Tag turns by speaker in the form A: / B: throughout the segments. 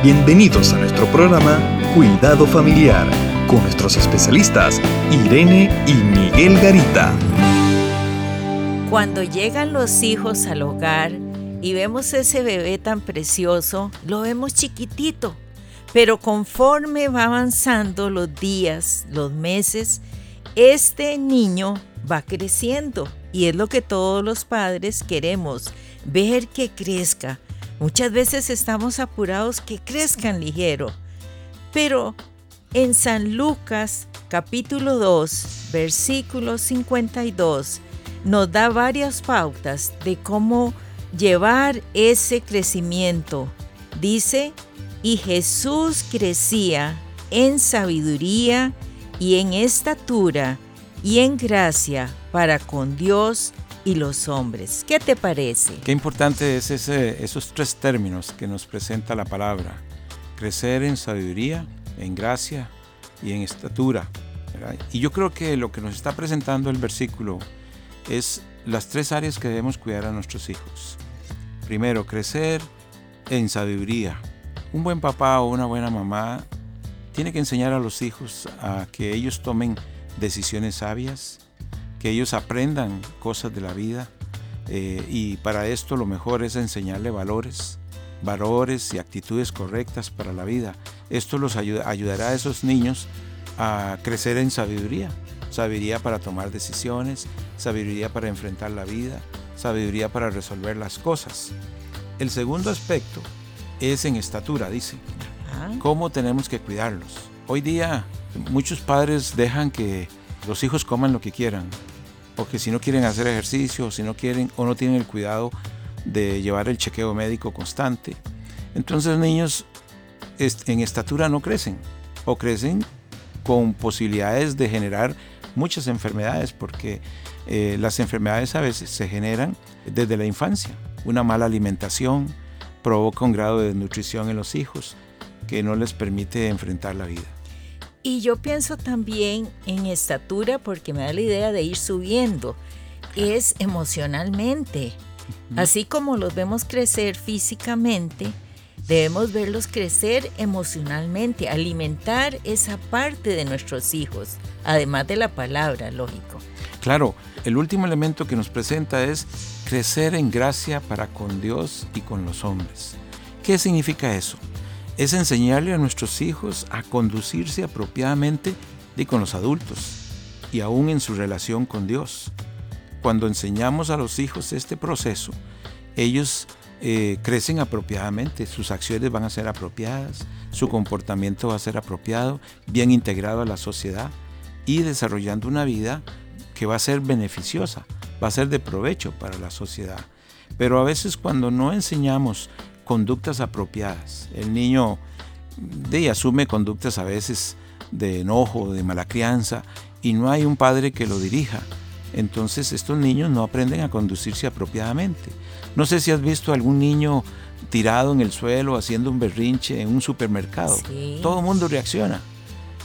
A: Bienvenidos a nuestro programa Cuidado Familiar con nuestros especialistas Irene y Miguel Garita.
B: Cuando llegan los hijos al hogar y vemos ese bebé tan precioso, lo vemos chiquitito, pero conforme va avanzando los días, los meses, este niño va creciendo y es lo que todos los padres queremos, ver que crezca. Muchas veces estamos apurados que crezcan ligero, pero en San Lucas capítulo 2, versículo 52, nos da varias pautas de cómo llevar ese crecimiento. Dice, y Jesús crecía en sabiduría y en estatura y en gracia para con Dios y los hombres. ¿Qué te parece?
C: Qué importante es ese, esos tres términos que nos presenta la palabra. Crecer en sabiduría, en gracia y en estatura. Y yo creo que lo que nos está presentando el versículo es las tres áreas que debemos cuidar a nuestros hijos. Primero, crecer en sabiduría. Un buen papá o una buena mamá tiene que enseñar a los hijos a que ellos tomen decisiones sabias, que ellos aprendan cosas de la vida eh, y para esto lo mejor es enseñarle valores, valores y actitudes correctas para la vida. Esto los ayudará a esos niños a crecer en sabiduría, sabiduría para tomar decisiones, sabiduría para enfrentar la vida, sabiduría para resolver las cosas. El segundo aspecto es en estatura, dice. ¿Cómo tenemos que cuidarlos? Hoy día muchos padres dejan que los hijos coman lo que quieran, o que si no quieren hacer ejercicio, o si no quieren o no tienen el cuidado de llevar el chequeo médico constante. Entonces niños en estatura no crecen, o crecen con posibilidades de generar muchas enfermedades, porque eh, las enfermedades a veces se generan desde la infancia. Una mala alimentación provoca un grado de desnutrición en los hijos que no les permite enfrentar la vida.
B: Y yo pienso también en estatura porque me da la idea de ir subiendo. Es emocionalmente. Así como los vemos crecer físicamente, debemos verlos crecer emocionalmente, alimentar esa parte de nuestros hijos, además de la palabra, lógico.
C: Claro, el último elemento que nos presenta es crecer en gracia para con Dios y con los hombres. ¿Qué significa eso? Es enseñarle a nuestros hijos a conducirse apropiadamente y con los adultos y aún en su relación con Dios. Cuando enseñamos a los hijos este proceso, ellos eh, crecen apropiadamente, sus acciones van a ser apropiadas, su comportamiento va a ser apropiado, bien integrado a la sociedad y desarrollando una vida que va a ser beneficiosa, va a ser de provecho para la sociedad. Pero a veces cuando no enseñamos conductas apropiadas. El niño de, asume conductas a veces de enojo, de mala crianza, y no hay un padre que lo dirija. Entonces estos niños no aprenden a conducirse apropiadamente. No sé si has visto algún niño tirado en el suelo haciendo un berrinche en un supermercado. Todo el mundo reacciona.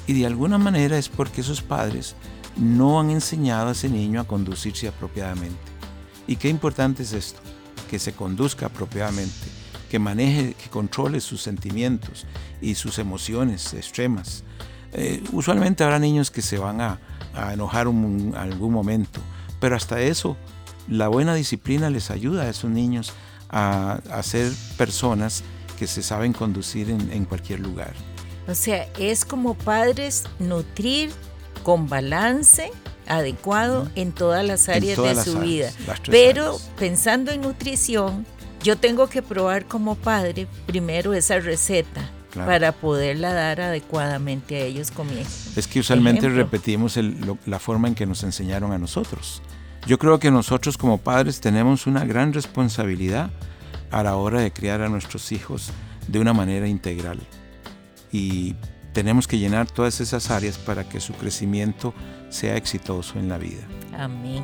C: Y de alguna manera es porque esos padres no han enseñado a ese niño a conducirse apropiadamente. Y qué importante es esto, que se conduzca apropiadamente que maneje, que controle sus sentimientos y sus emociones extremas. Eh, usualmente habrá niños que se van a, enojar en algún momento, pero hasta eso, la buena disciplina les ayuda a esos niños a, ser personas que se saben conducir en, cualquier lugar.
B: O sea, es como padres nutrir con balance adecuado en todas las áreas de su vida. Pero pensando en nutrición, yo tengo que probar como padre primero esa receta para poderla dar adecuadamente a ellos comiendo.
C: Es que usualmente repetimos la forma en que nos enseñaron a nosotros. Yo creo que nosotros como padres tenemos una gran responsabilidad a la hora de criar a nuestros hijos de una manera integral. Y tenemos que llenar todas esas áreas para que su crecimiento sea exitoso en la vida.
B: Amén.